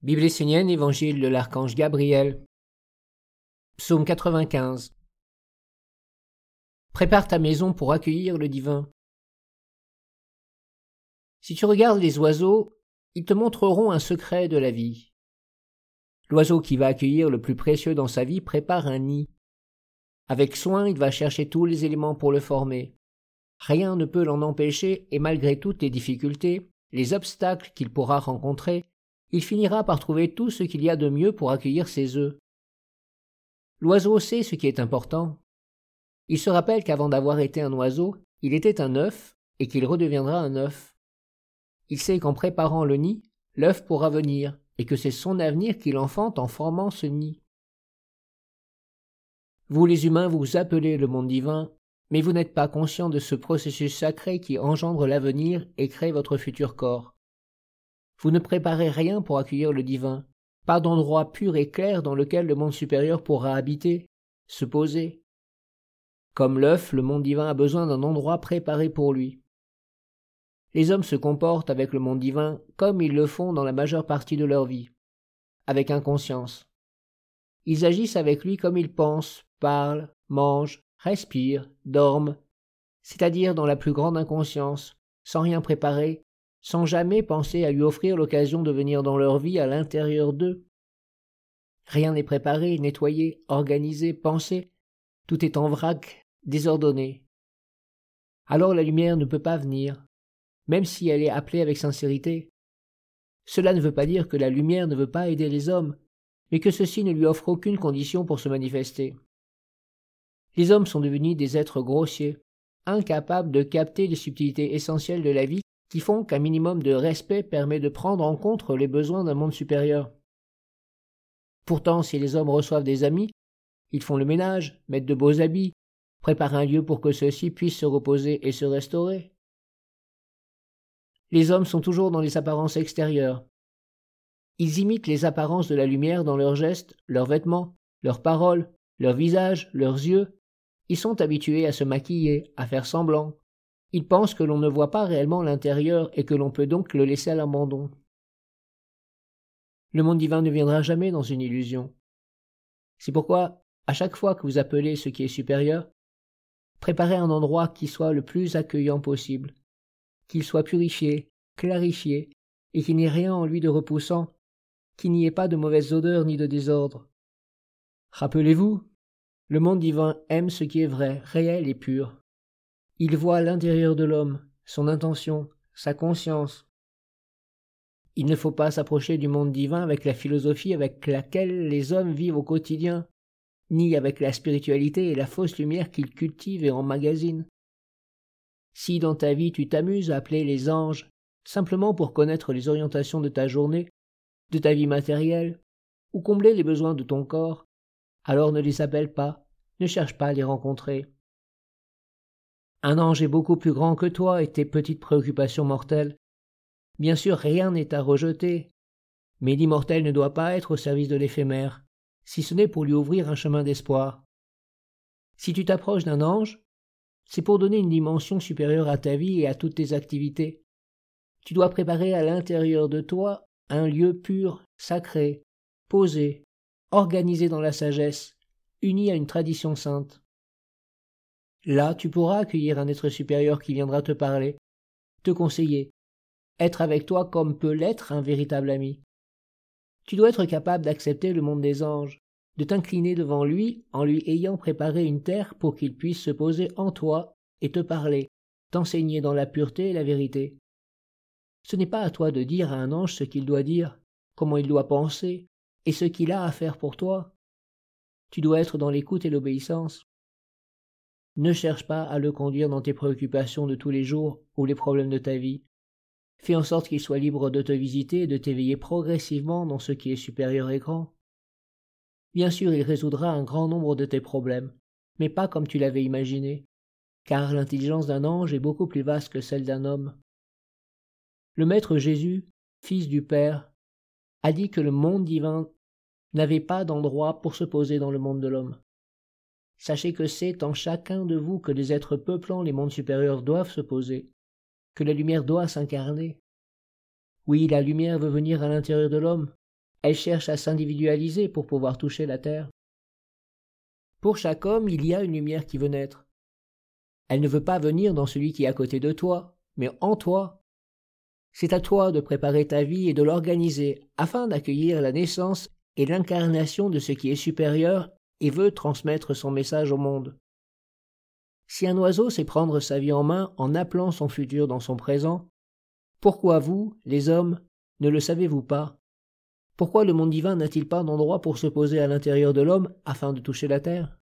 Bible essénienne, Évangile de l'archange Gabriel. Psaume 95. Prépare ta maison pour accueillir le divin. Si tu regardes les oiseaux, ils te montreront un secret de la vie. L'oiseau qui va accueillir le plus précieux dans sa vie prépare un nid. Avec soin, il va chercher tous les éléments pour le former. Rien ne peut l'en empêcher et malgré toutes les difficultés, les obstacles qu'il pourra rencontrer, il finira par trouver tout ce qu'il y a de mieux pour accueillir ses œufs. L'oiseau sait ce qui est important. Il se rappelle qu'avant d'avoir été un oiseau, il était un œuf et qu'il redeviendra un œuf. Il sait qu'en préparant le nid, l'œuf pourra venir et que c'est son avenir qu'il enfante en formant ce nid. Vous les humains vous appelez le monde divin, mais vous n'êtes pas conscient de ce processus sacré qui engendre l'avenir et crée votre futur corps. Vous ne préparez rien pour accueillir le divin, pas d'endroit pur et clair dans lequel le monde supérieur pourra habiter, se poser. Comme l'œuf, le monde divin a besoin d'un endroit préparé pour lui. Les hommes se comportent avec le monde divin comme ils le font dans la majeure partie de leur vie, avec inconscience. Ils agissent avec lui comme ils pensent, parlent, mangent, respirent, dorment, c'est-à-dire dans la plus grande inconscience, sans rien préparer, sans jamais penser à lui offrir l'occasion de venir dans leur vie à l'intérieur d'eux. Rien n'est préparé, nettoyé, organisé, pensé, tout est en vrac, désordonné. Alors la lumière ne peut pas venir, même si elle est appelée avec sincérité. Cela ne veut pas dire que la lumière ne veut pas aider les hommes, mais que ceci ne lui offre aucune condition pour se manifester. Les hommes sont devenus des êtres grossiers, incapables de capter les subtilités essentielles de la vie qui font qu'un minimum de respect permet de prendre en compte les besoins d'un monde supérieur. Pourtant, si les hommes reçoivent des amis, ils font le ménage, mettent de beaux habits, préparent un lieu pour que ceux-ci puissent se reposer et se restaurer. Les hommes sont toujours dans les apparences extérieures. Ils imitent les apparences de la lumière dans leurs gestes, leurs vêtements, leurs paroles, leurs visages, leurs yeux. Ils sont habitués à se maquiller, à faire semblant, ils pensent que l'on ne voit pas réellement l'intérieur et que l'on peut donc le laisser à l'abandon. Le monde divin ne viendra jamais dans une illusion. C'est pourquoi, à chaque fois que vous appelez ce qui est supérieur, préparez un endroit qui soit le plus accueillant possible, qu'il soit purifié, clarifié, et qu'il n'y ait rien en lui de repoussant, qu'il n'y ait pas de mauvaise odeur ni de désordre. Rappelez-vous, le monde divin aime ce qui est vrai, réel et pur. Il voit l'intérieur de l'homme, son intention, sa conscience. Il ne faut pas s'approcher du monde divin avec la philosophie avec laquelle les hommes vivent au quotidien, ni avec la spiritualité et la fausse lumière qu'ils cultivent et emmagasinent. Si dans ta vie tu t'amuses à appeler les anges simplement pour connaître les orientations de ta journée, de ta vie matérielle, ou combler les besoins de ton corps, alors ne les appelle pas, ne cherche pas à les rencontrer. Un ange est beaucoup plus grand que toi et tes petites préoccupations mortelles. Bien sûr, rien n'est à rejeter, mais l'immortel ne doit pas être au service de l'éphémère, si ce n'est pour lui ouvrir un chemin d'espoir. Si tu t'approches d'un ange, c'est pour donner une dimension supérieure à ta vie et à toutes tes activités. Tu dois préparer à l'intérieur de toi un lieu pur, sacré, posé, organisé dans la sagesse, uni à une tradition sainte. Là, tu pourras accueillir un être supérieur qui viendra te parler, te conseiller, être avec toi comme peut l'être un véritable ami. Tu dois être capable d'accepter le monde des anges, de t'incliner devant lui en lui ayant préparé une terre pour qu'il puisse se poser en toi et te parler, t'enseigner dans la pureté et la vérité. Ce n'est pas à toi de dire à un ange ce qu'il doit dire, comment il doit penser, et ce qu'il a à faire pour toi. Tu dois être dans l'écoute et l'obéissance. Ne cherche pas à le conduire dans tes préoccupations de tous les jours ou les problèmes de ta vie. Fais en sorte qu'il soit libre de te visiter et de t'éveiller progressivement dans ce qui est supérieur et grand. Bien sûr, il résoudra un grand nombre de tes problèmes, mais pas comme tu l'avais imaginé, car l'intelligence d'un ange est beaucoup plus vaste que celle d'un homme. Le Maître Jésus, Fils du Père, a dit que le monde divin n'avait pas d'endroit pour se poser dans le monde de l'homme. Sachez que c'est en chacun de vous que les êtres peuplant les mondes supérieurs doivent se poser, que la lumière doit s'incarner. Oui, la lumière veut venir à l'intérieur de l'homme, Elle cherche à s'individualiser pour pouvoir toucher la terre. Pour chaque homme, il y a une lumière qui veut naître. Elle ne veut pas venir dans celui qui est à côté de toi, mais en toi. C'est à toi de préparer ta vie et de l'organiser afin d'accueillir la naissance et l'incarnation de ce qui est supérieur et veut transmettre son message au monde. Si un oiseau sait prendre sa vie en main en appelant son futur dans son présent, pourquoi vous, les hommes, ne le savez-vous pas? Pourquoi le monde divin n'a-t-il pas d'endroit pour se poser à l'intérieur de l'homme afin de toucher la terre?